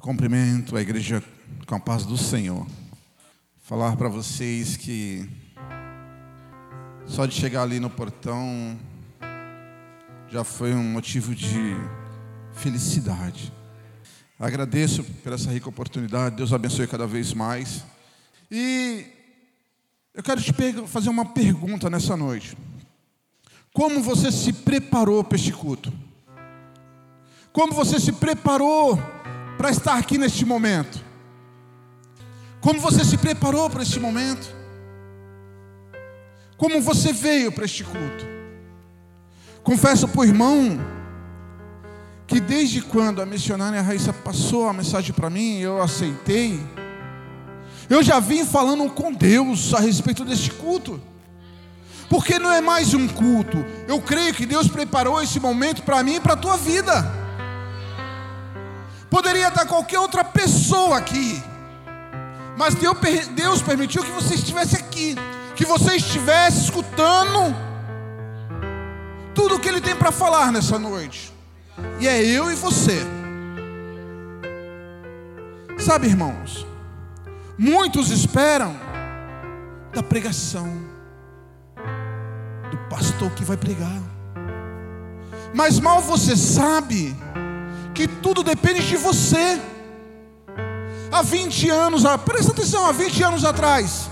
Eu cumprimento a igreja com a paz do Senhor. Falar para vocês que só de chegar ali no portão já foi um motivo de felicidade. Agradeço por essa rica oportunidade. Deus abençoe cada vez mais. E eu quero te fazer uma pergunta nessa noite. Como você se preparou para este culto? Como você se preparou para estar aqui neste momento? Como você se preparou para este momento? Como você veio para este culto? Confesso para o irmão que desde quando a missionária Raíssa passou a mensagem para mim, eu aceitei. Eu já vim falando com Deus a respeito deste culto. Porque não é mais um culto. Eu creio que Deus preparou esse momento para mim e para a tua vida. Poderia estar qualquer outra pessoa aqui. Mas Deus permitiu que você estivesse aqui. Que você estivesse escutando tudo o que Ele tem para falar nessa noite. E é eu e você. Sabe, irmãos, muitos esperam da pregação, do pastor que vai pregar, mas mal você sabe que tudo depende de você. Há 20 anos, presta atenção, há 20 anos atrás,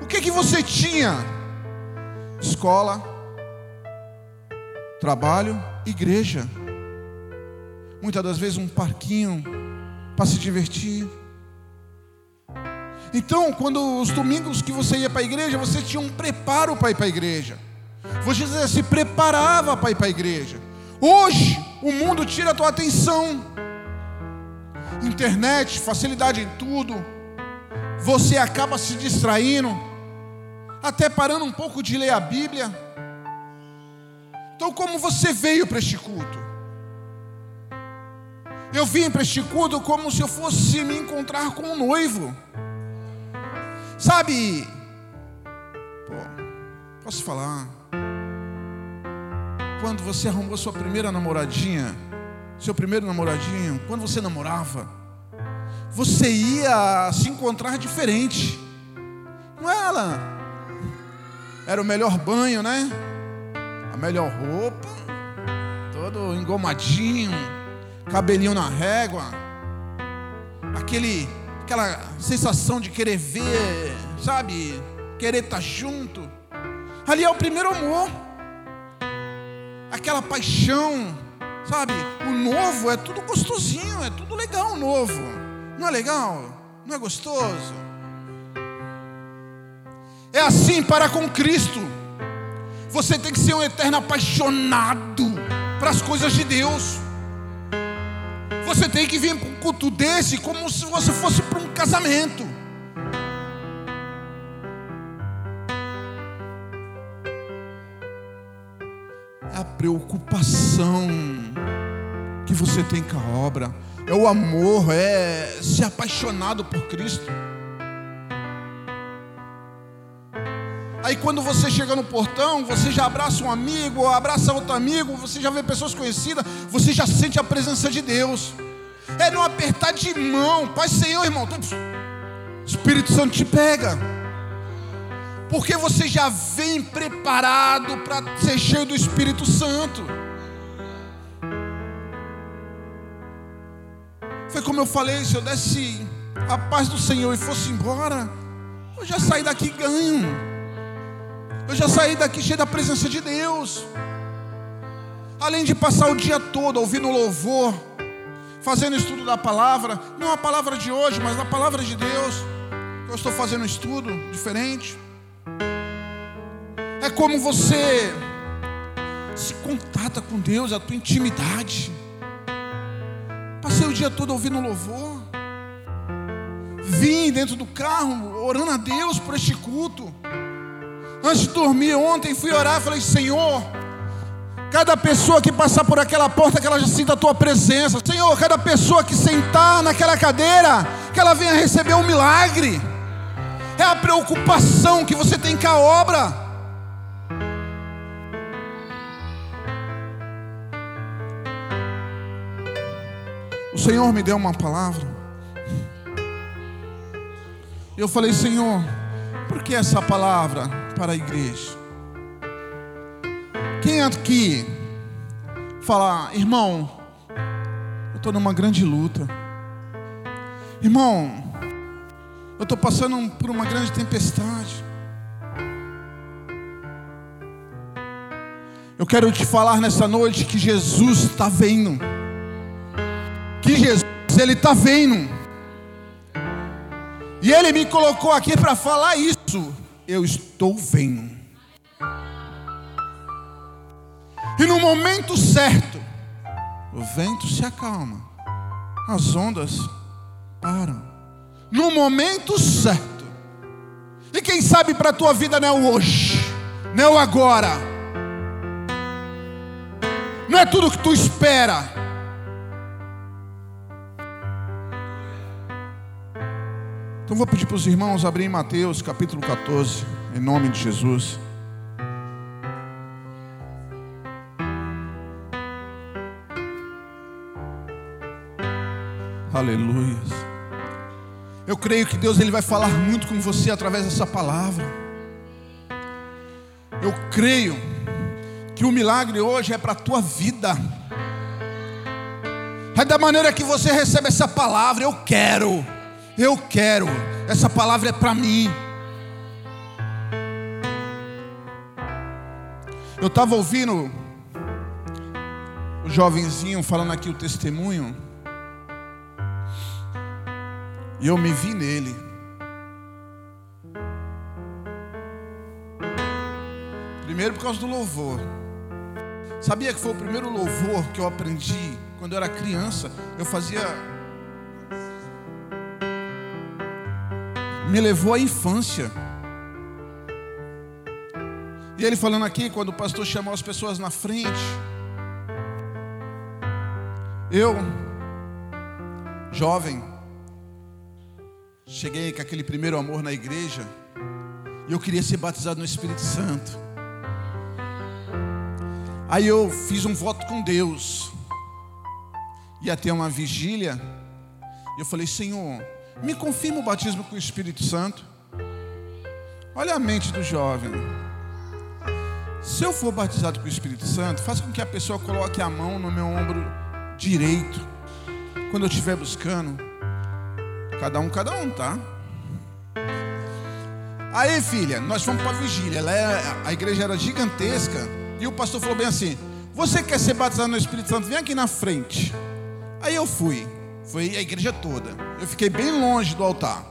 o que que você tinha? Escola, trabalho, igreja. Muitas das vezes um parquinho para se divertir. Então, quando os domingos que você ia para a igreja, você tinha um preparo para ir para a igreja. Você se preparava para ir para a igreja. Hoje, o mundo tira a tua atenção. Internet, facilidade em tudo. Você acaba se distraindo, até parando um pouco de ler a Bíblia. Então, como você veio para este culto? Eu vim para este culto como se eu fosse me encontrar com um noivo. Sabe? Pô, posso falar? Quando você arrumou sua primeira namoradinha, seu primeiro namoradinho, quando você namorava, você ia se encontrar diferente. Não era? Era o melhor banho, né? a melhor roupa, todo engomadinho, cabelinho na régua, aquele, aquela sensação de querer ver, sabe, querer estar tá junto. Ali é o primeiro amor, aquela paixão, sabe? O novo é tudo gostosinho, é tudo legal, o novo. Não é legal? Não é gostoso? É assim para com Cristo. Você tem que ser um eterno apaixonado para as coisas de Deus. Você tem que vir para um culto desse como se você fosse para um casamento. Preocupação que você tem com a obra, é o amor, é ser apaixonado por Cristo. Aí quando você chega no portão, você já abraça um amigo, abraça outro amigo, você já vê pessoas conhecidas, você já sente a presença de Deus. É não apertar de mão, Pai Senhor, irmão. Espírito Santo te pega. Porque você já vem preparado para ser cheio do Espírito Santo. Foi como eu falei, se eu desse a paz do Senhor e fosse embora, eu já saí daqui ganho. Eu já saí daqui cheio da presença de Deus. Além de passar o dia todo ouvindo louvor, fazendo estudo da palavra, não a palavra de hoje, mas a palavra de Deus. Eu estou fazendo um estudo diferente. É como você se contata com Deus, a tua intimidade. Passei o dia todo ouvindo louvor. Vim dentro do carro, orando a Deus por este culto. Antes de dormir ontem, fui orar e falei: Senhor, cada pessoa que passar por aquela porta, que ela já sinta a tua presença. Senhor, cada pessoa que sentar naquela cadeira, que ela venha receber um milagre. É a preocupação que você tem com a obra. O Senhor me deu uma palavra. Eu falei, Senhor, por que essa palavra para a igreja? Quem aqui fala, irmão, eu estou numa grande luta. Irmão, eu estou passando por uma grande tempestade. Eu quero te falar nessa noite que Jesus está vendo. Que Jesus, Ele está vendo. E Ele me colocou aqui para falar isso. Eu estou vendo. E no momento certo, o vento se acalma, as ondas param. No momento certo. E quem sabe para a tua vida não é o hoje, não é o agora. Não é tudo que tu espera. Então vou pedir para os irmãos abrirem Mateus capítulo 14, em nome de Jesus. Aleluia. Eu creio que Deus ele vai falar muito com você através dessa palavra. Eu creio que o milagre hoje é para a tua vida. É da maneira que você recebe essa palavra. Eu quero, eu quero. Essa palavra é para mim. Eu estava ouvindo o jovenzinho falando aqui o testemunho. E eu me vi nele. Primeiro por causa do louvor. Sabia que foi o primeiro louvor que eu aprendi quando eu era criança? Eu fazia. Me levou à infância. E ele falando aqui, quando o pastor chamou as pessoas na frente. Eu, jovem, Cheguei com aquele primeiro amor na igreja e eu queria ser batizado no Espírito Santo. Aí eu fiz um voto com Deus. Ia ter uma vigília. E eu falei: Senhor, me confirma o batismo com o Espírito Santo. Olha a mente do jovem. Se eu for batizado com o Espírito Santo, faça com que a pessoa coloque a mão no meu ombro direito. Quando eu estiver buscando. Cada um, cada um, tá? Aí, filha, nós fomos para a vigília. É, a igreja era gigantesca. E o pastor falou bem assim: Você quer ser batizado no Espírito Santo? Vem aqui na frente. Aí eu fui. Foi a igreja toda. Eu fiquei bem longe do altar.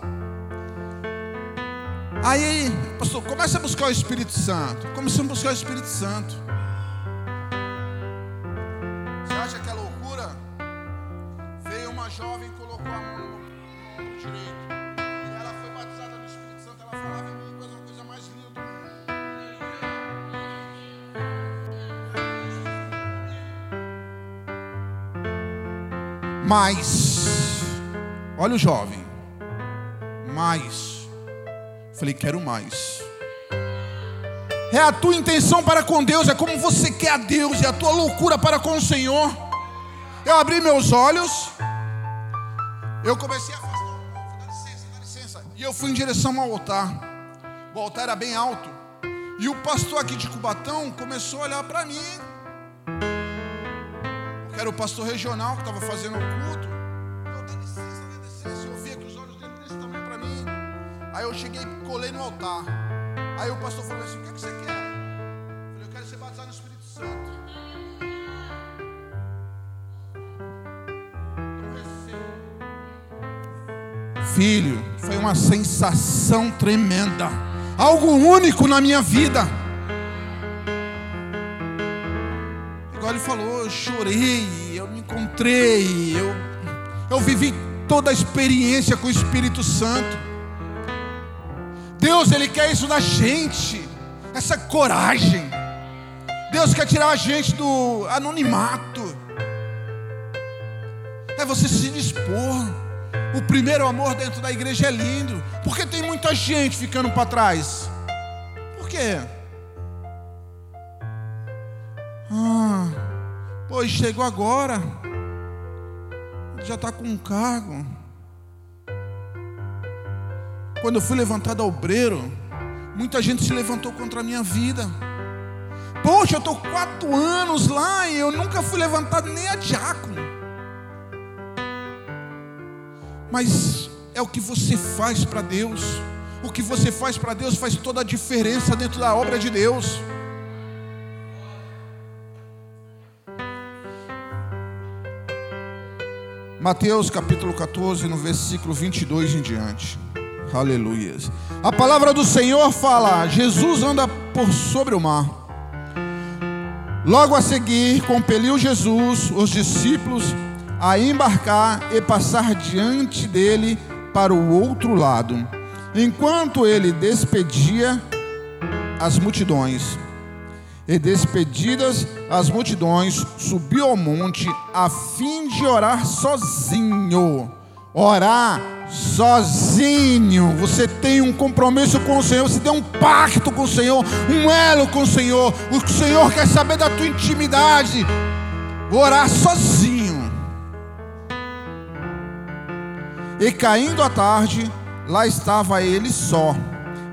Aí, pastor, começa a buscar o Espírito Santo. Começamos a buscar o Espírito Santo. Mas, olha o jovem, mais. Falei, quero mais. É a tua intenção para com Deus, é como você quer a Deus, é a tua loucura para com o Senhor. Eu abri meus olhos, eu comecei a e eu fui em direção ao altar. O altar era bem alto. E o pastor aqui de Cubatão começou a olhar para mim. Era o pastor regional que estava fazendo o culto. Eu licença, licença. Eu via que os olhos dele para mim. Aí eu cheguei colei no altar. Aí o pastor falou assim: O que, é que você quer? Eu falei: Eu quero ser batizado no Espírito Santo. Filho, foi uma sensação tremenda, algo único na minha vida. Ele falou, eu chorei, eu me encontrei, eu, eu vivi toda a experiência com o Espírito Santo. Deus, Ele quer isso da gente, essa coragem. Deus quer tirar a gente do anonimato. É você se dispor. O primeiro amor dentro da igreja é lindo, porque tem muita gente ficando para trás. Por quê? Ah, pois chegou agora. já está com um cargo. Quando eu fui levantado ao obreiro, muita gente se levantou contra a minha vida. Poxa, eu estou quatro anos lá e eu nunca fui levantado nem a diácono. Mas é o que você faz para Deus. O que você faz para Deus faz toda a diferença dentro da obra de Deus. Mateus capítulo 14, no versículo 22 em diante. Aleluias. A palavra do Senhor fala: Jesus anda por sobre o mar. Logo a seguir, compeliu Jesus os discípulos a embarcar e passar diante dele para o outro lado, enquanto ele despedia as multidões. E despedidas as multidões, subiu ao monte a fim de orar sozinho. Orar sozinho. Você tem um compromisso com o Senhor, você tem um pacto com o Senhor, um elo com o Senhor. O Senhor quer saber da tua intimidade. Orar sozinho. E caindo a tarde, lá estava ele só.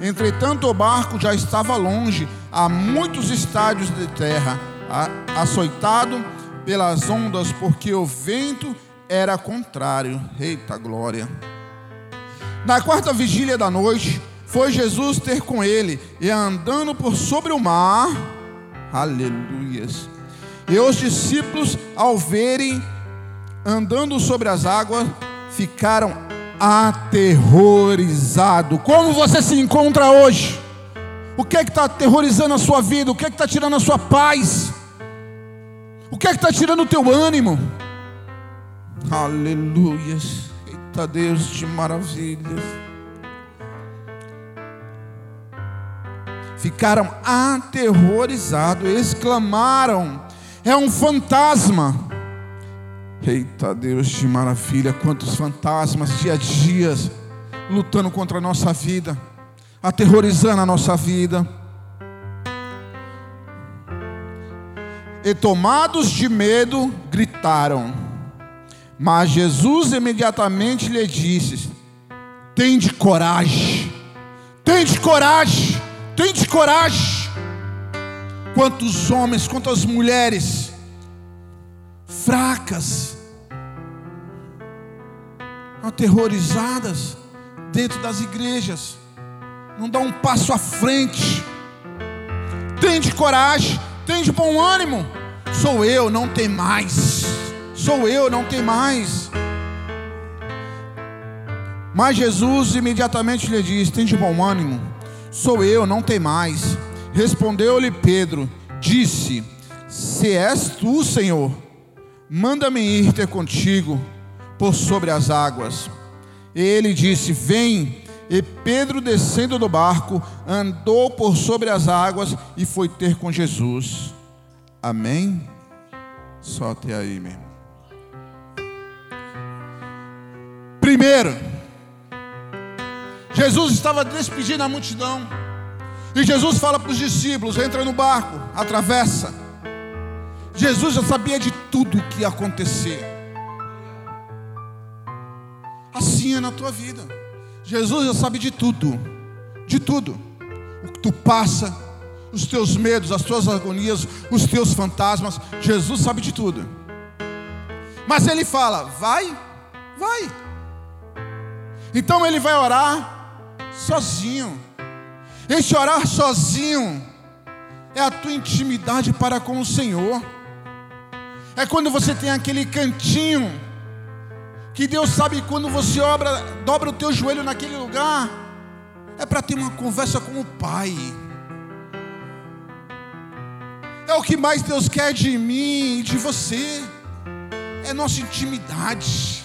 Entretanto, o barco já estava longe, a muitos estádios de terra, açoitado pelas ondas, porque o vento era contrário. Eita glória! Na quarta vigília da noite, foi Jesus ter com ele, e andando por sobre o mar, aleluias. E os discípulos, ao verem andando sobre as águas, ficaram aterrorizados. Como você se encontra hoje? O que é que está aterrorizando a sua vida? O que é que está tirando a sua paz? O que é que está tirando o teu ânimo? Aleluias. Eita Deus de maravilhas. Ficaram aterrorizados, exclamaram: É um fantasma. Eita Deus de maravilha, quantos fantasmas dia a dia lutando contra a nossa vida, aterrorizando a nossa vida. E tomados de medo, gritaram. Mas Jesus imediatamente lhe disse: Tende coragem, tende coragem, tende coragem. Quantos homens, quantas mulheres fracas, aterrorizadas dentro das igrejas, não dá um passo à frente. Tem de coragem, tem de bom ânimo. Sou eu, não tem mais. Sou eu, não tem mais. Mas Jesus imediatamente lhe disse: Tem de bom ânimo. Sou eu, não tem mais. Respondeu-lhe Pedro: Disse: Se és tu, Senhor, manda-me ir ter contigo por sobre as águas. Ele disse: Vem. E Pedro, descendo do barco, andou por sobre as águas e foi ter com Jesus. Amém? Só até aí mesmo. Primeiro, Jesus estava despedindo a multidão. E Jesus fala para os discípulos: entra no barco, atravessa. Jesus já sabia de tudo o que ia acontecer. Assim é na tua vida. Jesus já sabe de tudo, de tudo. O que tu passa, os teus medos, as tuas agonias, os teus fantasmas. Jesus sabe de tudo. Mas ele fala: vai, vai. Então ele vai orar sozinho. Esse orar sozinho é a tua intimidade para com o Senhor. É quando você tem aquele cantinho que Deus sabe quando você obra, dobra o teu joelho naquele lugar, é para ter uma conversa com o Pai. É o que mais Deus quer de mim e de você. É nossa intimidade.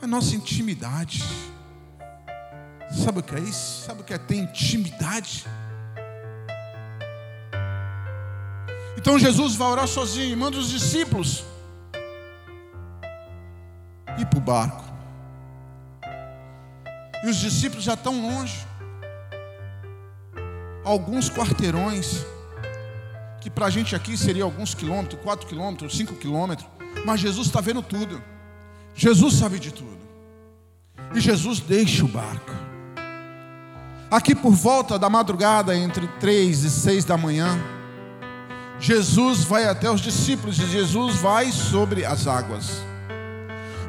É nossa intimidade. Sabe o que é isso? Sabe o que é ter intimidade? Então Jesus vai orar sozinho, manda os discípulos ir para o barco. E os discípulos já estão longe, alguns quarteirões. que para a gente aqui seria alguns quilômetros, quatro quilômetros, cinco quilômetros, mas Jesus está vendo tudo. Jesus sabe de tudo. E Jesus deixa o barco. Aqui por volta da madrugada, entre três e seis da manhã, Jesus vai até os discípulos e Jesus vai sobre as águas.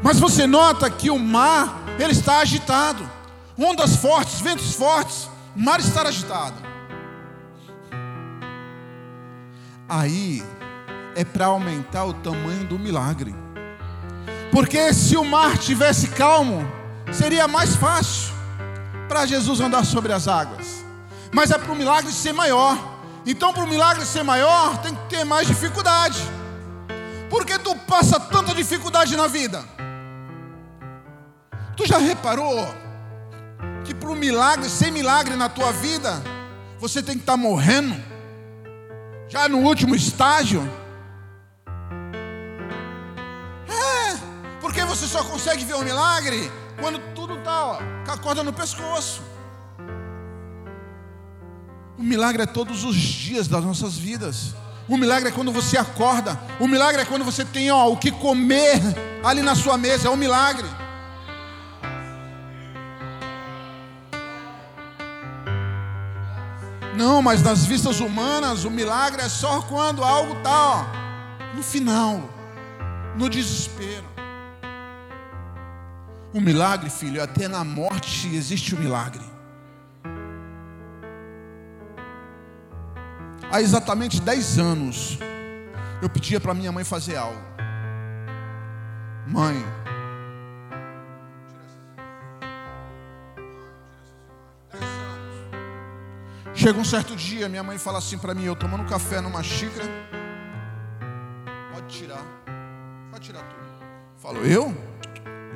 Mas você nota que o mar, ele está agitado. Ondas fortes, ventos fortes, o mar está agitado. Aí é para aumentar o tamanho do milagre. Porque se o mar tivesse calmo, seria mais fácil para Jesus andar sobre as águas. Mas é para o milagre ser maior. Então, para o milagre ser maior, tem que ter mais dificuldade. Por que tu passa tanta dificuldade na vida? Tu já reparou que para o milagre ser milagre na tua vida, você tem que estar tá morrendo? já no último estágio. É, porque você só consegue ver o milagre quando tudo está com a corda no pescoço. O milagre é todos os dias das nossas vidas. O milagre é quando você acorda. O milagre é quando você tem ó, o que comer ali na sua mesa. É um milagre. Não, mas nas vistas humanas, o milagre é só quando algo está no final, no desespero. O milagre, filho, até na morte existe o milagre. Há exatamente 10 anos, eu pedia para minha mãe fazer algo. Mãe, Chega um certo dia, minha mãe fala assim para mim, eu tomando café numa xícara. Pode tirar. Pode tirar tudo. Falo, eu?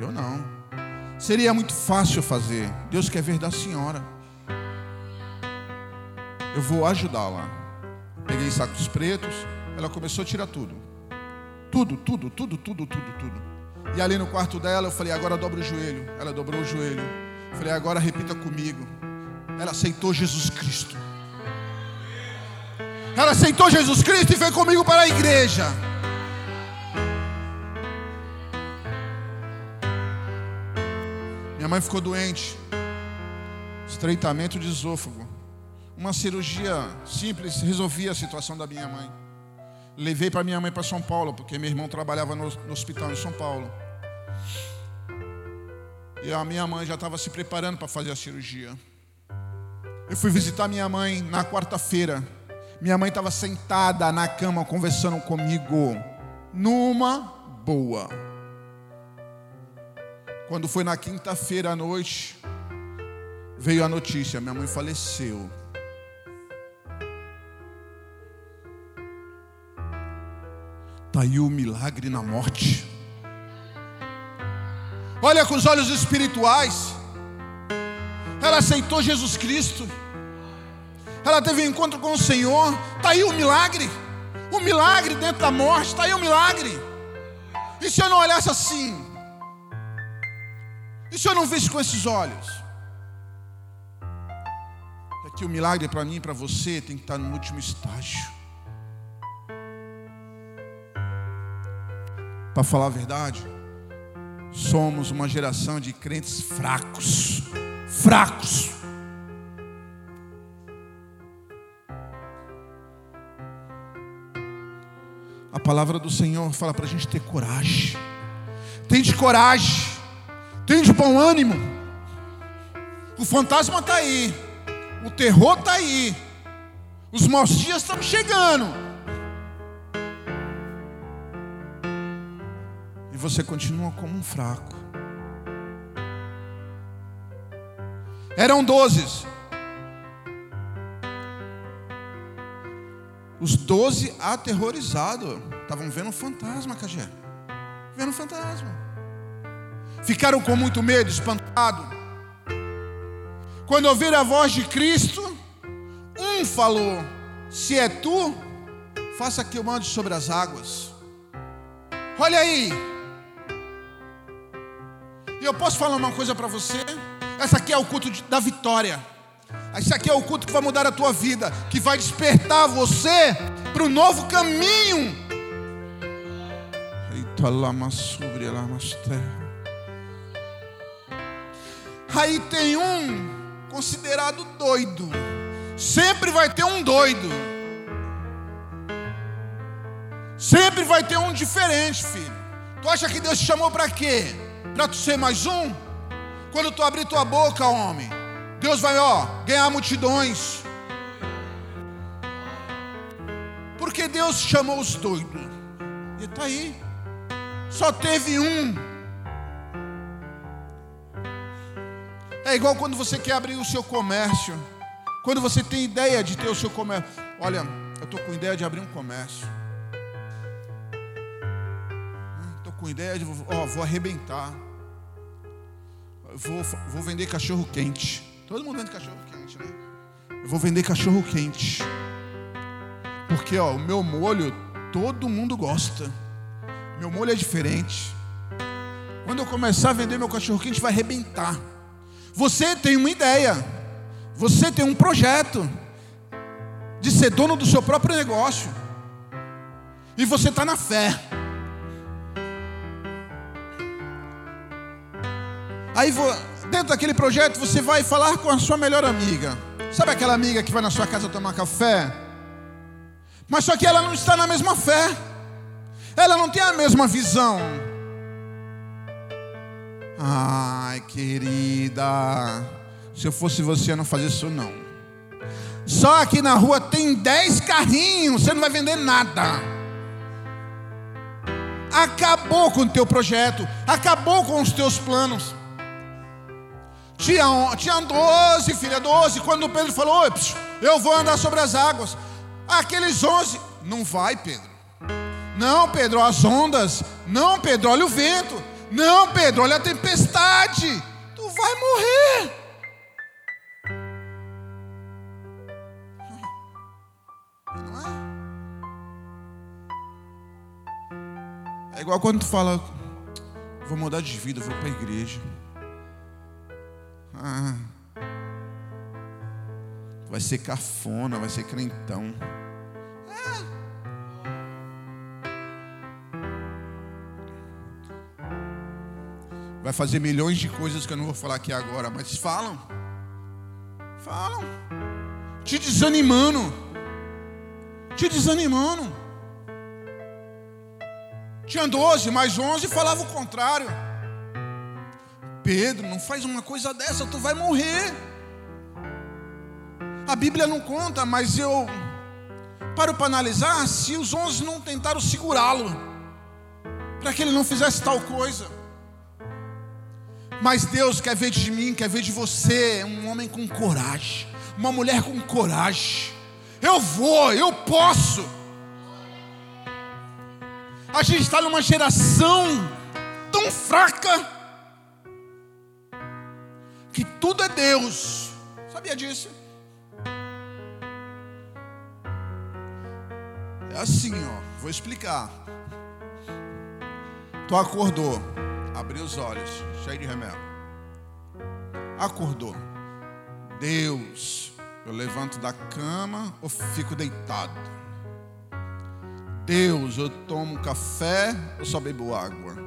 Eu não. Seria muito fácil fazer. Deus quer ver da senhora. Eu vou ajudá-la. Peguei sacos pretos, ela começou a tirar tudo. Tudo, tudo, tudo, tudo, tudo, tudo. E ali no quarto dela eu falei, agora dobra o joelho. Ela dobrou o joelho. Eu falei, agora repita comigo. Ela aceitou Jesus Cristo. Ela aceitou Jesus Cristo e foi comigo para a igreja. Minha mãe ficou doente. Estreitamento de esôfago. Uma cirurgia simples resolvia a situação da minha mãe. Levei para minha mãe para São Paulo, porque meu irmão trabalhava no, no hospital em São Paulo. E a minha mãe já estava se preparando para fazer a cirurgia. Eu fui visitar minha mãe na quarta-feira. Minha mãe estava sentada na cama conversando comigo, numa boa. Quando foi na quinta-feira à noite, veio a notícia: minha mãe faleceu. Está aí o milagre na morte. Olha com os olhos espirituais. Ela aceitou Jesus Cristo. Ela teve um encontro com o Senhor. Está aí o milagre. O milagre dentro da morte. Está aí o milagre. E se eu não olhasse assim? E se eu não visse com esses olhos? É que o milagre para mim e para você tem que estar no último estágio. Para falar a verdade, somos uma geração de crentes fracos fracos. A palavra do Senhor fala para a gente ter coragem. Tem de coragem. Tem de bom ânimo. O fantasma está aí. O terror está aí. Os maus dias estão chegando. Você continua como um fraco. Eram doze. Os doze aterrorizados. Estavam vendo um fantasma, Cagé. Vendo um fantasma. Ficaram com muito medo, espantado. Quando ouviram a voz de Cristo, um falou: Se é tu, faça que eu mande sobre as águas. Olha aí. E eu posso falar uma coisa para você? Essa aqui é o culto da vitória. Esse aqui é o culto que vai mudar a tua vida, que vai despertar você para o novo caminho. Aí tem um considerado doido. Sempre vai ter um doido. Sempre vai ter um diferente, filho. Tu acha que Deus te chamou para quê? Para tu ser mais um? Quando tu abrir tua boca, homem, Deus vai, ó, ganhar multidões. Porque Deus chamou os doidos. E está aí. Só teve um. É igual quando você quer abrir o seu comércio. Quando você tem ideia de ter o seu comércio. Olha, eu estou com ideia de abrir um comércio. Com ideia de. Ó, vou arrebentar. Vou, vou vender cachorro quente. Todo mundo vende cachorro quente, né? Eu vou vender cachorro quente. Porque ó, o meu molho todo mundo gosta. Meu molho é diferente. Quando eu começar a vender meu cachorro quente vai arrebentar. Você tem uma ideia. Você tem um projeto de ser dono do seu próprio negócio. E você está na fé. Aí dentro daquele projeto você vai falar com a sua melhor amiga. Sabe aquela amiga que vai na sua casa tomar café? Mas só que ela não está na mesma fé. Ela não tem a mesma visão. Ai, querida, se eu fosse você, eu não fazia isso não. Só aqui na rua tem dez carrinhos, você não vai vender nada. Acabou com o teu projeto, acabou com os teus planos. Tinha, tinha 12, filha, 12. Quando Pedro falou, eu vou andar sobre as águas. Aqueles 11, não vai, Pedro. Não, Pedro, as ondas. Não, Pedro, olha o vento. Não, Pedro, olha a tempestade. Tu vai morrer. Não é? É igual quando tu fala, vou mudar de vida, vou para a igreja. Ah, vai ser cafona, vai ser crentão. vai fazer milhões de coisas que eu não vou falar aqui agora, mas falam. Falam. Te desanimando. Te desanimando. Tinha 12, mais 11 falava o contrário. Pedro, não faz uma coisa dessa, tu vai morrer. A Bíblia não conta, mas eu paro para analisar se os 11 não tentaram segurá-lo, para que ele não fizesse tal coisa. Mas Deus quer ver de mim, quer ver de você um homem com coragem, uma mulher com coragem. Eu vou, eu posso. A gente está numa geração tão fraca que tudo é Deus. Sabia disso? É assim, ó. Vou explicar. Tu acordou, abriu os olhos cheio de remédio. Acordou. Deus, eu levanto da cama ou fico deitado? Deus, eu tomo café ou só bebo água?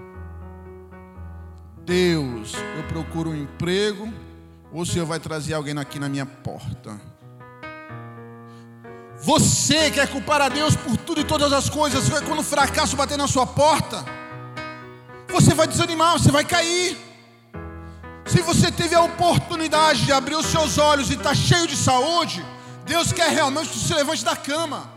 Deus, eu procuro um emprego ou o Senhor vai trazer alguém aqui na minha porta? Você quer culpar a Deus por tudo e todas as coisas, quando o fracasso bater na sua porta, você vai desanimar, você vai cair. Se você teve a oportunidade de abrir os seus olhos e está cheio de saúde, Deus quer realmente que você levante da cama.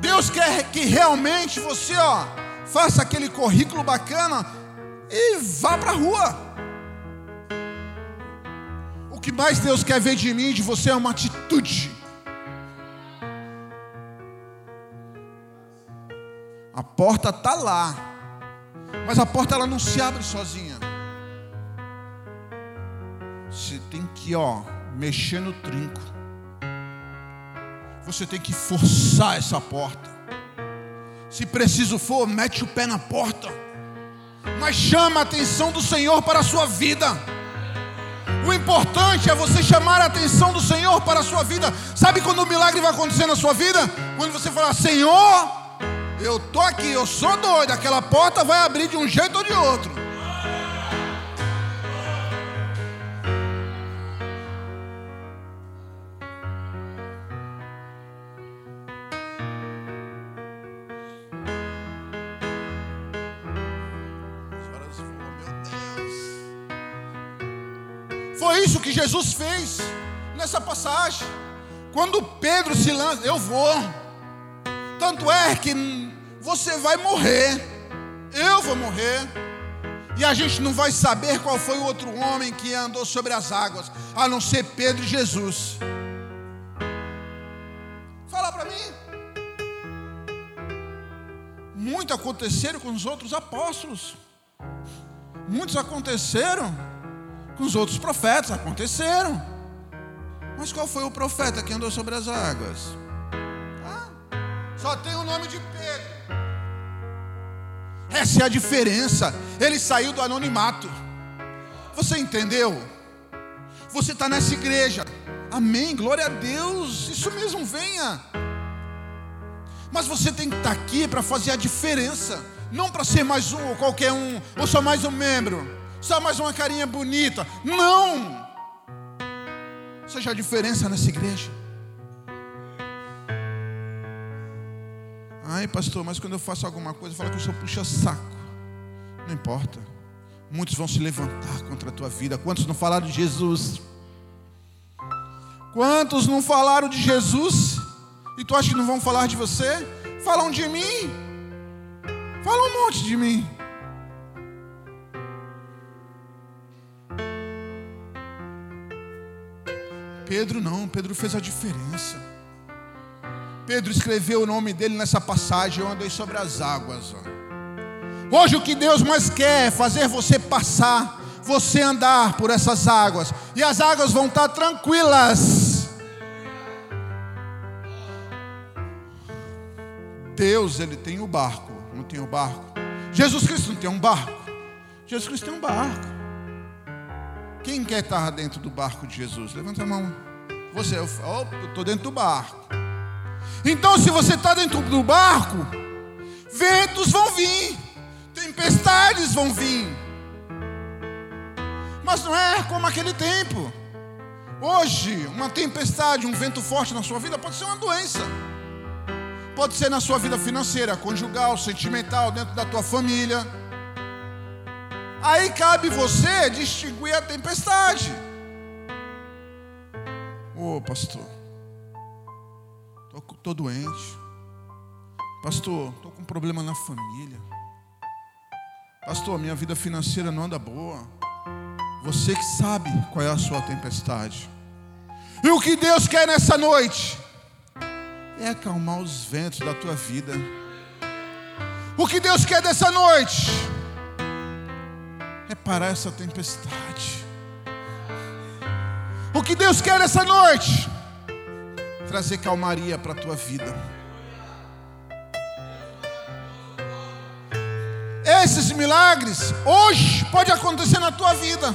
Deus quer que realmente você, ó, faça aquele currículo bacana e vá para a rua. O que mais Deus quer ver de mim de você é uma atitude. A porta está lá, mas a porta ela não se abre sozinha. Você tem que, ó, mexer no trinco. Você tem que forçar essa porta. Se preciso for, mete o pé na porta. Mas chama a atenção do Senhor para a sua vida. O importante é você chamar a atenção do Senhor para a sua vida. Sabe quando o milagre vai acontecer na sua vida? Quando você falar, Senhor, eu tô aqui, eu sou doido, aquela porta vai abrir de um jeito ou de outro. Que Jesus fez nessa passagem. Quando Pedro se lança, eu vou. Tanto é que você vai morrer, eu vou morrer. E a gente não vai saber qual foi o outro homem que andou sobre as águas, a não ser Pedro e Jesus. Fala para mim. Muito aconteceram com os outros apóstolos. Muitos aconteceram com os outros profetas, aconteceram. Mas qual foi o profeta que andou sobre as águas? Ah, só tem o nome de Pedro. Essa é a diferença. Ele saiu do anonimato. Você entendeu? Você está nessa igreja. Amém. Glória a Deus. Isso mesmo, venha. Mas você tem que estar tá aqui para fazer a diferença. Não para ser mais um ou qualquer um, ou só mais um membro, só mais uma carinha bonita. Não! Seja a diferença nessa igreja. Ai, pastor, mas quando eu faço alguma coisa, fala que eu sou puxa-saco. Não importa. Muitos vão se levantar contra a tua vida. Quantos não falaram de Jesus? Quantos não falaram de Jesus? E tu acha que não vão falar de você? Falam de mim. Falam um monte de mim. Pedro não, Pedro fez a diferença. Pedro escreveu o nome dele nessa passagem, eu andei sobre as águas. Hoje o que Deus mais quer é fazer você passar, você andar por essas águas, e as águas vão estar tranquilas. Deus, ele tem o barco, não tem o barco. Jesus Cristo não tem um barco. Jesus Cristo tem um barco. Quem quer estar dentro do barco de Jesus? Levanta a mão. Você, eu estou dentro do barco. Então, se você está dentro do barco, ventos vão vir, tempestades vão vir. Mas não é como aquele tempo. Hoje, uma tempestade, um vento forte na sua vida pode ser uma doença. Pode ser na sua vida financeira, conjugal, sentimental, dentro da tua família. Aí cabe você distinguir a tempestade. Ô oh, pastor. Estou doente. Pastor, estou com problema na família. Pastor, minha vida financeira não anda boa. Você que sabe qual é a sua tempestade. E o que Deus quer nessa noite é acalmar os ventos da tua vida. O que Deus quer dessa noite é parar essa tempestade. O que Deus quer nessa noite trazer calmaria para a tua vida. Esses milagres hoje pode acontecer na tua vida.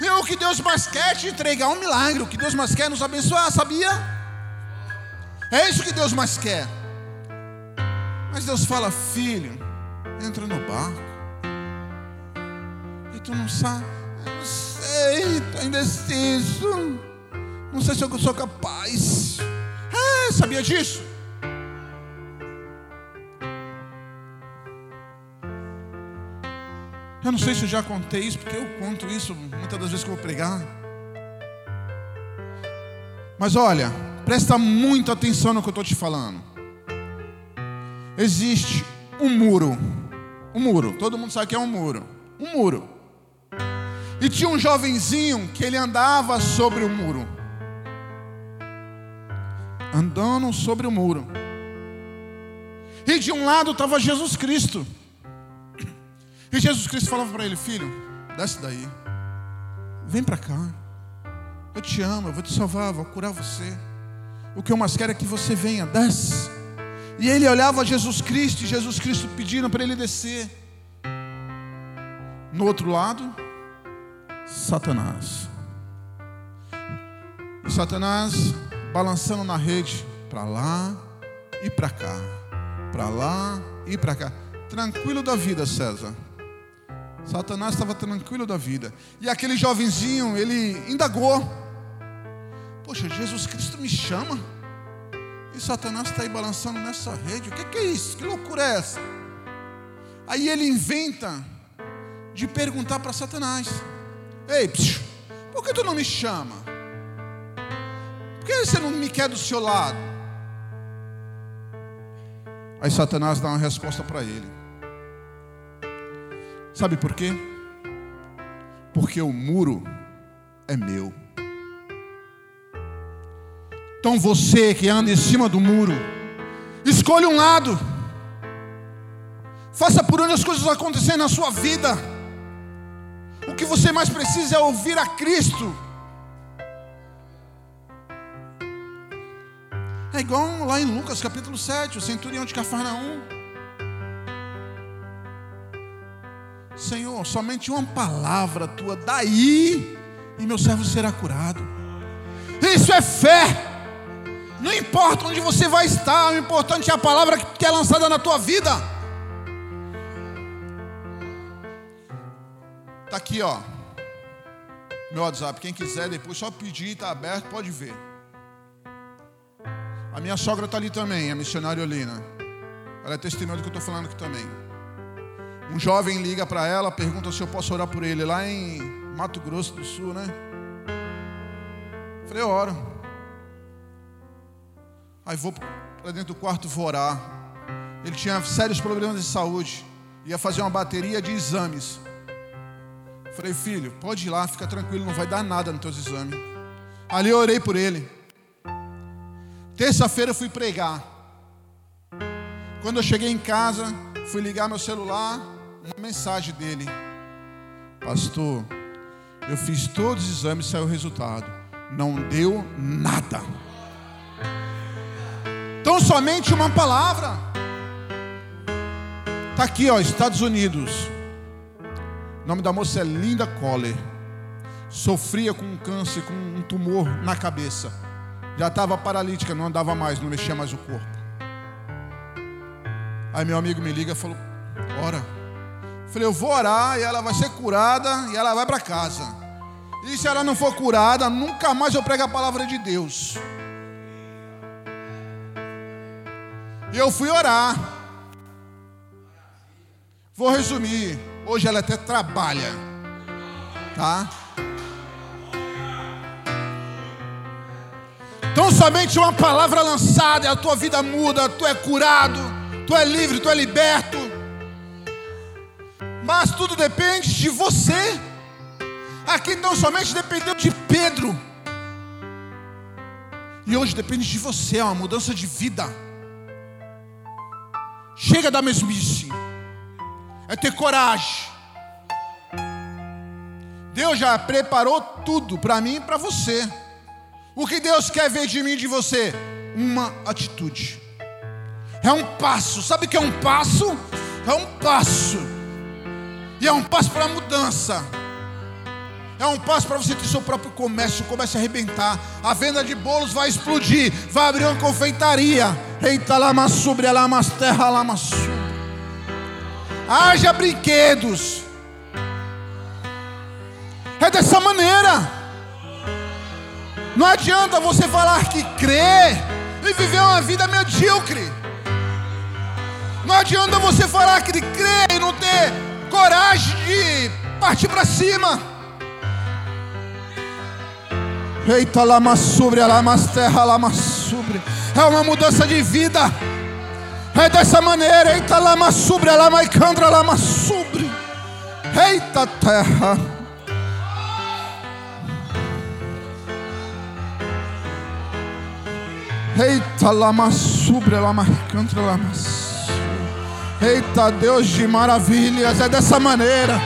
E o que Deus mais quer é te entregar um milagre. O que Deus mais quer é nos abençoar, sabia? É isso que Deus mais quer. Mas Deus fala, filho, entra no barco. Tu não sabe, eu não sei, estou indeciso. Não sei se eu sou capaz. É, sabia disso? Eu não sei se eu já contei isso, porque eu conto isso muitas das vezes que eu vou pregar. Mas olha, presta muita atenção no que eu estou te falando. Existe um muro. Um muro. Todo mundo sabe que é um muro. Um muro. E tinha um jovenzinho que ele andava sobre o muro andando sobre o muro. E de um lado estava Jesus Cristo. E Jesus Cristo falava para ele: Filho, desce daí. Vem para cá. Eu te amo, eu vou te salvar, vou curar você. O que eu mais quero é que você venha, desce. E ele olhava Jesus Cristo, e Jesus Cristo pedindo para ele descer. No outro lado, Satanás. E Satanás balançando na rede para lá e para cá, para lá e para cá, tranquilo da vida, César. Satanás estava tranquilo da vida. E aquele jovenzinho, ele indagou: Poxa, Jesus Cristo me chama. E Satanás está aí balançando nessa rede. O que, que é isso? Que loucura é essa? Aí ele inventa de perguntar para Satanás: Ei, psiu, por que tu não me chama? Por que você não me quer do seu lado? Aí Satanás dá uma resposta para ele. Sabe por quê? Porque o muro é meu. Então você que anda em cima do muro, escolha um lado. Faça por onde as coisas acontecerem na sua vida. O que você mais precisa é ouvir a Cristo. É igual lá em Lucas capítulo 7, o centurião de Cafarnaum. Senhor, somente uma palavra tua, daí e meu servo será curado. Isso é fé. Não importa onde você vai estar, o importante é a palavra que é lançada na tua vida. Tá aqui, ó. Meu WhatsApp, quem quiser depois só pedir, está aberto, pode ver. A minha sogra está ali também, a missionária Olina. Ela é testemunha do que eu estou falando aqui também. Um jovem liga para ela, pergunta se eu posso orar por ele lá em Mato Grosso do Sul, né? Falei, oro. Aí vou para dentro do quarto, vou orar. Ele tinha sérios problemas de saúde. Ia fazer uma bateria de exames. Falei, filho, pode ir lá, fica tranquilo, não vai dar nada nos teus exames. Ali eu orei por ele. Terça-feira eu fui pregar. Quando eu cheguei em casa, fui ligar meu celular, uma mensagem dele. Pastor, eu fiz todos os exames, saiu o resultado. Não deu nada. Então somente uma palavra. Está aqui, ó, Estados Unidos. O nome da moça é Linda Coller. Sofria com um câncer, com um tumor na cabeça. Já estava paralítica, não andava mais, não mexia mais o corpo. Aí meu amigo me liga e falou: Ora. Falei, eu vou orar e ela vai ser curada e ela vai para casa. E se ela não for curada, nunca mais eu prego a palavra de Deus. E eu fui orar. Vou resumir. Hoje ela até trabalha. Tá? Então somente uma palavra lançada a tua vida muda, tu é curado, tu é livre, tu é liberto. Mas tudo depende de você. Aqui então somente dependeu de Pedro. E hoje depende de você, é uma mudança de vida. Chega da mesmice. É ter coragem. Deus já preparou tudo para mim e para você. O que Deus quer ver de mim e de você? Uma atitude. É um passo. Sabe o que é um passo? É um passo. E é um passo para mudança. É um passo para você ter seu próprio comércio, comece a arrebentar. A venda de bolos vai explodir. Vai abrir uma confeitaria. Eita lama sobre lama terra lama Haja brinquedos. É dessa maneira. Não adianta você falar que crê e viver uma vida medíocre. Não adianta você falar que crê e não ter coragem de partir para cima. Eita, lama sobre, lama terra, lama sobre. É uma mudança de vida. É dessa maneira. Eita, lama sobre, lama candra, lama sobre. Eita terra. Eita, lama sobre, lama candra, lama Eita, Deus de maravilhas. É dessa maneira.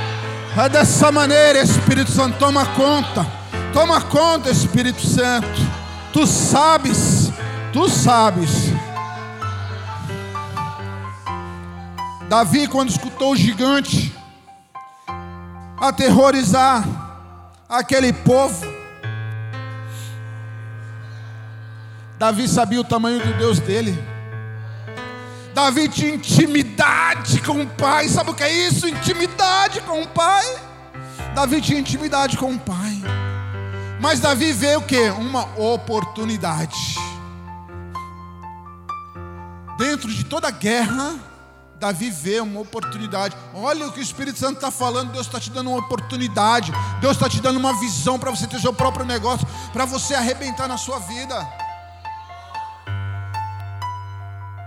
É dessa maneira, Espírito Santo, toma conta. Toma conta, Espírito Santo. Tu sabes, tu sabes. Davi, quando escutou o gigante aterrorizar, aquele povo. Davi sabia o tamanho do Deus dele. Davi tinha intimidade com o pai. Sabe o que é isso? Intimidade com o pai. Davi tinha intimidade com o pai. Mas Davi vê o que? Uma oportunidade. Dentro de toda guerra, Davi vê uma oportunidade. Olha o que o Espírito Santo está falando. Deus está te dando uma oportunidade. Deus está te dando uma visão para você ter seu próprio negócio, para você arrebentar na sua vida.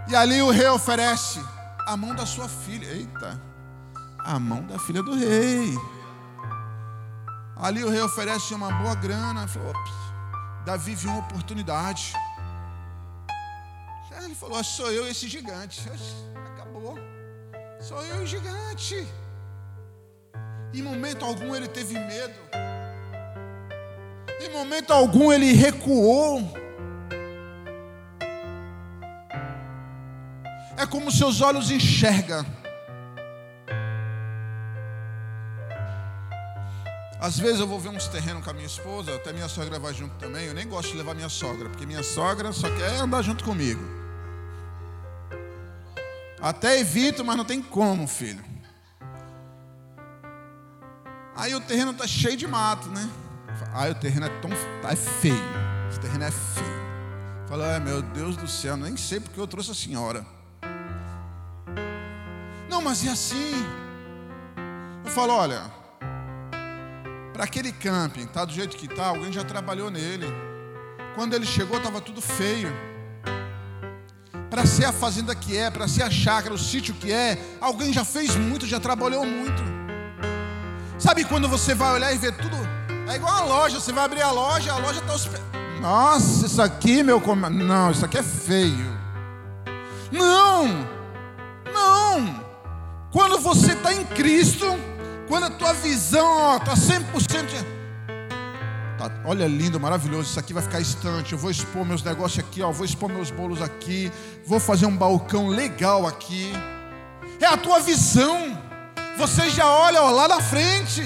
E ali o rei oferece a mão da sua filha. Eita, a mão da filha do rei. Ali o rei oferece uma boa grana. Falou, Davi viu uma oportunidade. Ele falou: sou eu esse gigante. Sou eu o gigante. Em momento algum ele teve medo. Em momento algum ele recuou. É como seus olhos enxergam. Às vezes eu vou ver uns terrenos com a minha esposa, até minha sogra vai junto também. Eu nem gosto de levar minha sogra, porque minha sogra só quer andar junto comigo. Até evito, mas não tem como, filho. Aí o terreno está cheio de mato, né? Aí o terreno é tão tá, é feio. Esse terreno é feio. Fala, meu Deus do céu, nem sei porque eu trouxe a senhora. Não, mas e assim? Eu falo, olha, para aquele camping, tá do jeito que tá, alguém já trabalhou nele. Quando ele chegou, estava tudo feio. Para ser a fazenda que é, para ser a chácara, o sítio que é, alguém já fez muito, já trabalhou muito. Sabe quando você vai olhar e ver tudo? É igual a loja, você vai abrir a loja, a loja está os Nossa, isso aqui, meu. Não, isso aqui é feio. Não, não. Quando você está em Cristo, quando a tua visão está 100%. Tá, olha lindo, maravilhoso. Isso aqui vai ficar estante. Eu vou expor meus negócios aqui, ó. Vou expor meus bolos aqui. Vou fazer um balcão legal aqui. É a tua visão. Você já olha ó, lá na frente.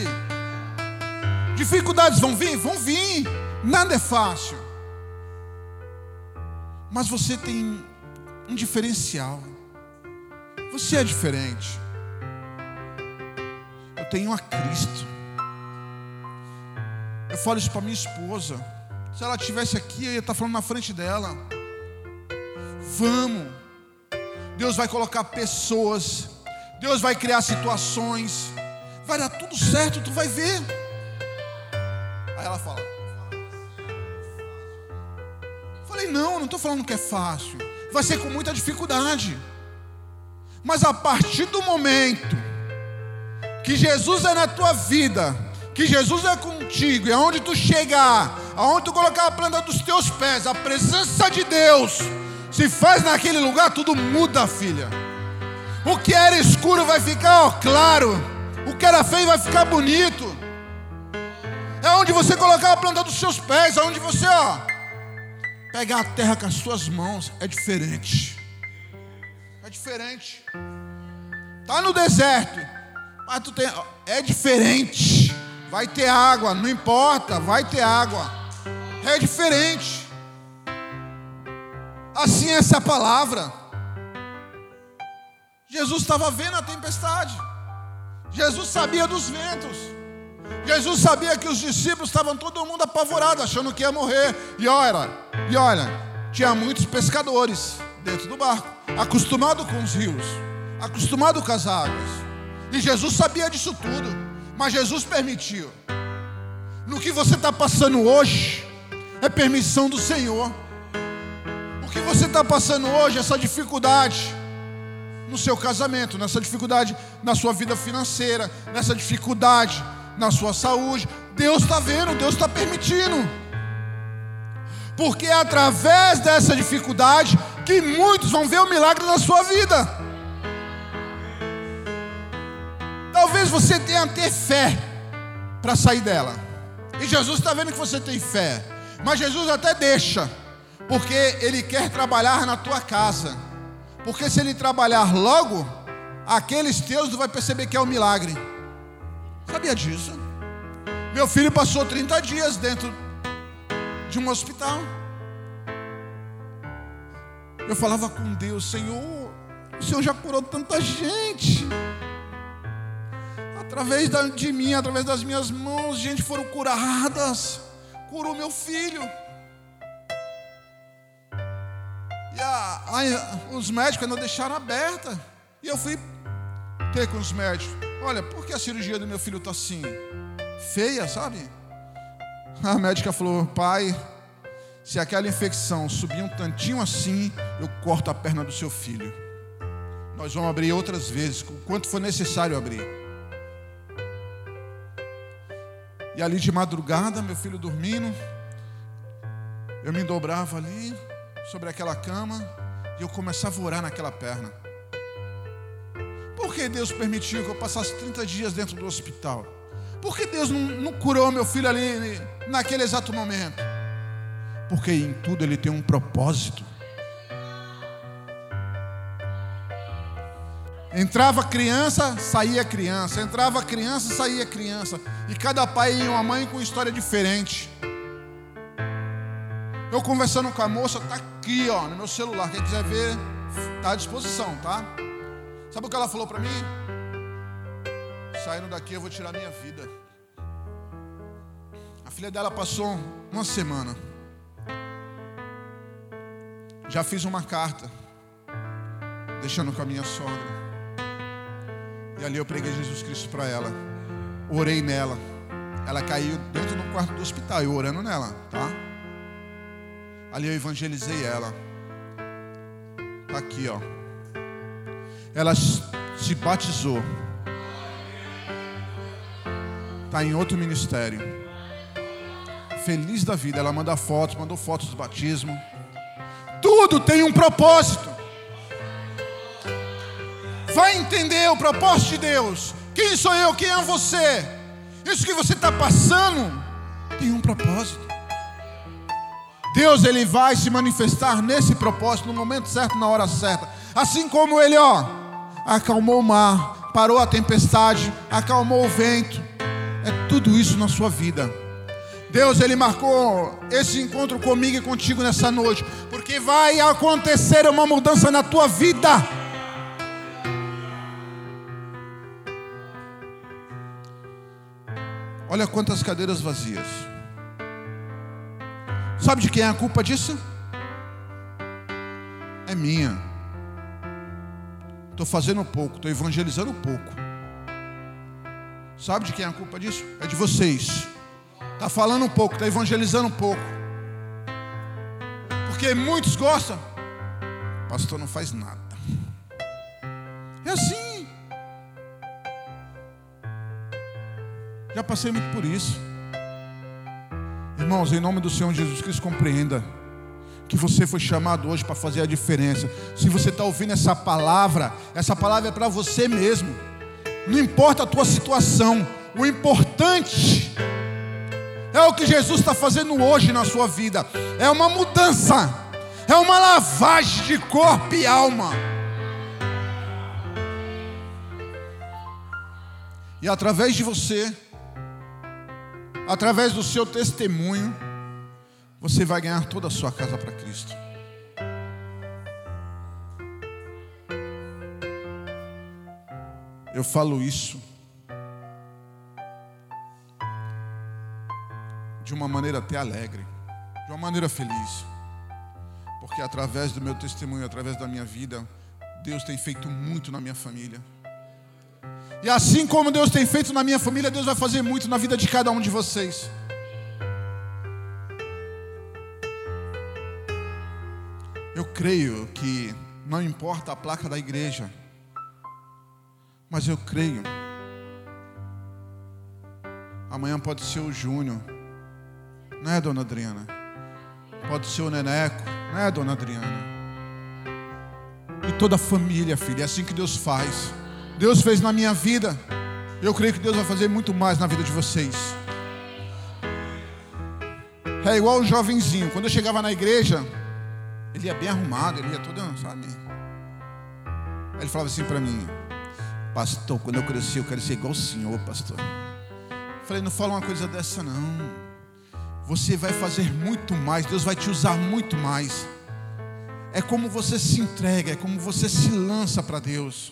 Dificuldades vão vir? Vão vir. Nada é fácil. Mas você tem um diferencial. Você é diferente tenho a Cristo. Eu falo isso para minha esposa. Se ela estivesse aqui, eu ia estar falando na frente dela. Vamos. Deus vai colocar pessoas. Deus vai criar situações. Vai dar tudo certo, tu vai ver. Aí ela fala. Falei, não, não estou falando que é fácil. Vai ser com muita dificuldade. Mas a partir do momento que Jesus é na tua vida, que Jesus é contigo, e aonde tu chegar, aonde tu colocar a planta dos teus pés, a presença de Deus se faz naquele lugar, tudo muda, filha. O que era escuro vai ficar ó, claro, o que era feio vai ficar bonito. É onde você colocar a planta dos seus pés, aonde você, ó, pegar a terra com as suas mãos, é diferente. É diferente. Tá no deserto, mas tu tem, é diferente. Vai ter água, não importa, vai ter água. É diferente. Assim é essa palavra. Jesus estava vendo a tempestade. Jesus sabia dos ventos. Jesus sabia que os discípulos estavam todo mundo apavorado, achando que ia morrer. E olha, e olha, tinha muitos pescadores dentro do barco, acostumado com os rios, acostumado com as águas. E Jesus sabia disso tudo, mas Jesus permitiu. No que você está passando hoje, é permissão do Senhor. O que você está passando hoje, essa dificuldade no seu casamento, nessa dificuldade na sua vida financeira, nessa dificuldade na sua saúde, Deus está vendo, Deus está permitindo. Porque é através dessa dificuldade que muitos vão ver o milagre na sua vida. Talvez você tenha que ter fé para sair dela. E Jesus está vendo que você tem fé. Mas Jesus até deixa, porque Ele quer trabalhar na tua casa. Porque se Ele trabalhar logo, aqueles teus tu vai perceber que é um milagre. Sabia disso? Meu filho passou 30 dias dentro de um hospital. Eu falava com Deus, Senhor, o Senhor já curou tanta gente. Através de mim, através das minhas mãos, gente foram curadas. Curou meu filho. E a, a, os médicos ainda deixaram aberta. E eu fui ter com os médicos. Olha, por que a cirurgia do meu filho está assim? Feia, sabe? A médica falou, pai, se aquela infecção subir um tantinho assim, eu corto a perna do seu filho. Nós vamos abrir outras vezes, o quanto for necessário abrir. E ali de madrugada, meu filho dormindo, eu me dobrava ali sobre aquela cama e eu começava a orar naquela perna. Por que Deus permitiu que eu passasse 30 dias dentro do hospital? Por que Deus não, não curou meu filho ali naquele exato momento? Porque em tudo Ele tem um propósito. Entrava criança, saía criança. Entrava criança, saía criança. E cada pai e uma mãe com história diferente. Eu conversando com a moça, tá aqui, ó, no meu celular. Quem quiser ver, tá à disposição, tá? Sabe o que ela falou para mim? Saindo daqui eu vou tirar minha vida. A filha dela passou uma semana. Já fiz uma carta, deixando com a minha sogra. E ali eu preguei Jesus Cristo para ela. Orei nela. Ela caiu dentro do quarto do hospital, eu orando nela, tá? Ali eu evangelizei ela. Tá aqui, ó. Ela se batizou. Está em outro ministério. Feliz da vida. Ela manda fotos, mandou fotos do batismo. Tudo tem um propósito. Vai entender o propósito de Deus. Quem sou eu? Quem é você? Isso que você está passando tem um propósito. Deus ele vai se manifestar nesse propósito no momento certo, na hora certa. Assim como ele, ó, acalmou o mar, parou a tempestade, acalmou o vento. É tudo isso na sua vida. Deus ele marcou esse encontro comigo e contigo nessa noite, porque vai acontecer uma mudança na tua vida. Olha quantas cadeiras vazias. Sabe de quem é a culpa disso? É minha. Estou fazendo pouco, estou evangelizando pouco. Sabe de quem é a culpa disso? É de vocês. Está falando um pouco, está evangelizando um pouco. Porque muitos gostam. Pastor não faz nada. É assim. Já passei muito por isso. Irmãos, em nome do Senhor Jesus Cristo, compreenda que você foi chamado hoje para fazer a diferença. Se você está ouvindo essa palavra, essa palavra é para você mesmo. Não importa a tua situação, o importante é o que Jesus está fazendo hoje na sua vida. É uma mudança, é uma lavagem de corpo e alma. E através de você, através do seu testemunho, você vai ganhar toda a sua casa para Cristo. Eu falo isso de uma maneira até alegre, de uma maneira feliz, porque através do meu testemunho, através da minha vida, Deus tem feito muito na minha família. E assim como Deus tem feito na minha família, Deus vai fazer muito na vida de cada um de vocês. Eu creio que não importa a placa da igreja, mas eu creio. Amanhã pode ser o Júnior, não é, dona Adriana? Pode ser o Neneco, não é, dona Adriana? E toda a família, filha, é assim que Deus faz. Deus fez na minha vida, eu creio que Deus vai fazer muito mais na vida de vocês. É igual um jovenzinho, quando eu chegava na igreja, ele ia bem arrumado, ele ia todo, sabe? Aí ele falava assim para mim, pastor, quando eu crescer eu quero ser igual o senhor, pastor. Falei, não fala uma coisa dessa não. Você vai fazer muito mais, Deus vai te usar muito mais. É como você se entrega, é como você se lança para Deus.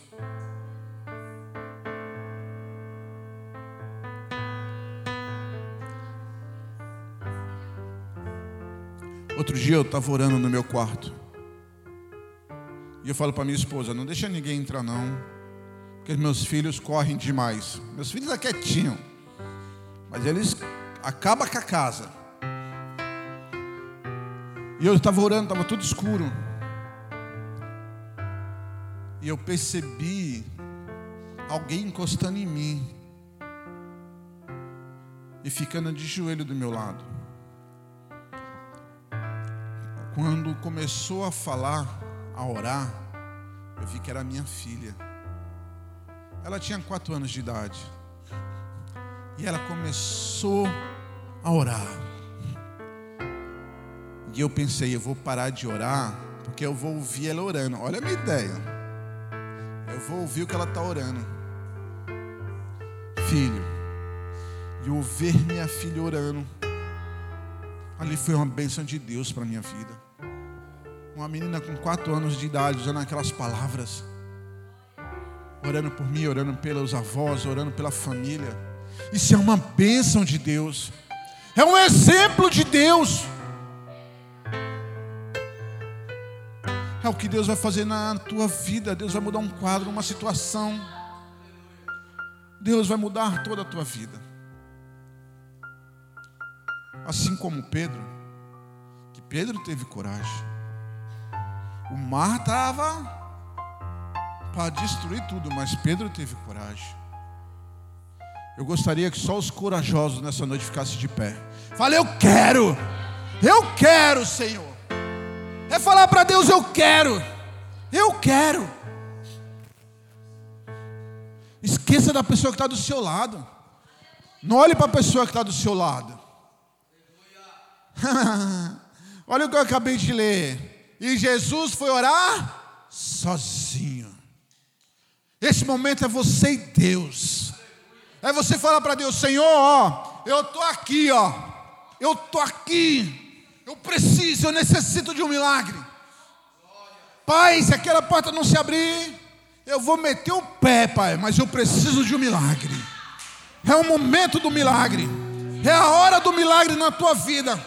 Outro dia eu estava orando no meu quarto. E eu falo para minha esposa: não deixa ninguém entrar, não. Porque meus filhos correm demais. Meus filhos é quietinho. Mas eles acabam com a casa. E eu estava orando, estava tudo escuro. E eu percebi alguém encostando em mim. E ficando de joelho do meu lado. Quando começou a falar, a orar, eu vi que era minha filha. Ela tinha quatro anos de idade. E ela começou a orar. E eu pensei, eu vou parar de orar, porque eu vou ouvir ela orando. Olha a minha ideia. Eu vou ouvir o que ela está orando. Filho, e ouvir minha filha orando Ali foi uma bênção de Deus para minha vida. Uma menina com quatro anos de idade, usando aquelas palavras, orando por mim, orando pelos avós, orando pela família. Isso é uma bênção de Deus, é um exemplo de Deus. É o que Deus vai fazer na tua vida. Deus vai mudar um quadro, uma situação. Deus vai mudar toda a tua vida. Assim como Pedro, que Pedro teve coragem. O mar estava para destruir tudo, mas Pedro teve coragem. Eu gostaria que só os corajosos nessa noite ficassem de pé. Fale, eu quero, eu quero, Senhor. É falar para Deus, eu quero, eu quero. Esqueça da pessoa que está do seu lado. Não olhe para a pessoa que está do seu lado. Olha o que eu acabei de ler. E Jesus foi orar sozinho. Esse momento é você e Deus. É você falar para Deus, Senhor, ó, eu tô aqui, ó. Eu tô aqui. Eu preciso, eu necessito de um milagre. Pai, se aquela porta não se abrir, eu vou meter o pé, Pai, mas eu preciso de um milagre. É o momento do milagre. É a hora do milagre na tua vida.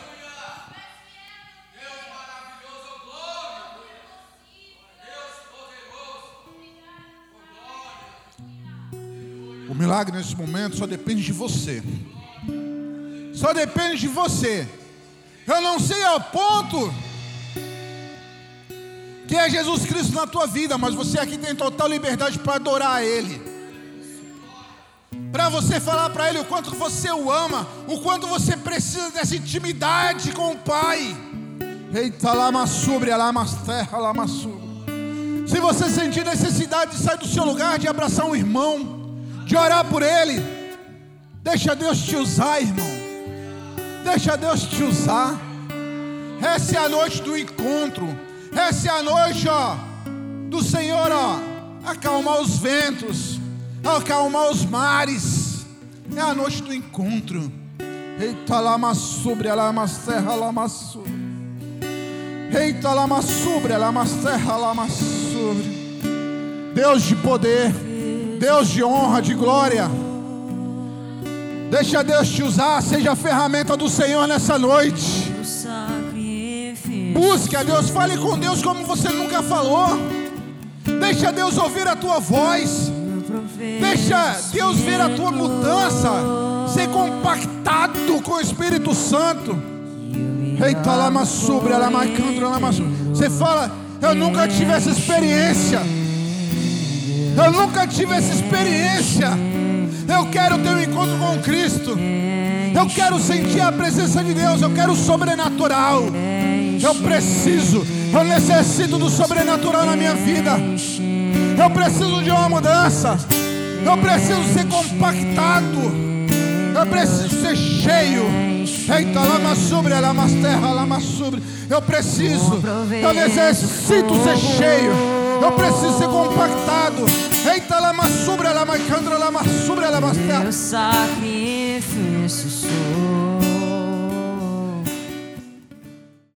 O milagre nesse momento só depende de você. Só depende de você. Eu não sei ao ponto que é Jesus Cristo na tua vida, mas você aqui tem total liberdade para adorar a Ele. Para você falar para Ele o quanto você o ama, o quanto você precisa dessa intimidade com o Pai. Eita, lama sobre, lama terra, lama sobre. Se você sentir necessidade de sair do seu lugar, de abraçar um irmão, de orar por ele. Deixa Deus te usar, irmão. Deixa Deus te usar. Essa é a noite do encontro. Essa é a noite, ó, do Senhor, ó, acalmar os ventos, acalmar os mares. É a noite do encontro. Eita lama sobre, lama serra, lama sobre. Eita lama sobre, lama serra, lama sobre. Deus de poder. Deus de honra, de glória. Deixa Deus te usar, seja a ferramenta do Senhor nessa noite. Busque a Deus, fale com Deus como você nunca falou. Deixa Deus ouvir a tua voz. Deixa Deus ver a tua mudança. Ser compactado com o Espírito Santo. Eita, sobre, lama lama Você fala, eu nunca tive essa experiência. Eu nunca tive essa experiência. Eu quero ter um encontro com Cristo. Eu quero sentir a presença de Deus. Eu quero o sobrenatural. Eu preciso. Eu necessito do sobrenatural na minha vida. Eu preciso de uma mudança. Eu preciso ser compactado. Eu preciso ser cheio. Eita, lama sobre, lama terra, lama sobre. Eu preciso. Eu necessito ser cheio. Eu preciso ser compactado. Eita, lama subra, lama candra, lama subra, lama Meu sacrifício sou.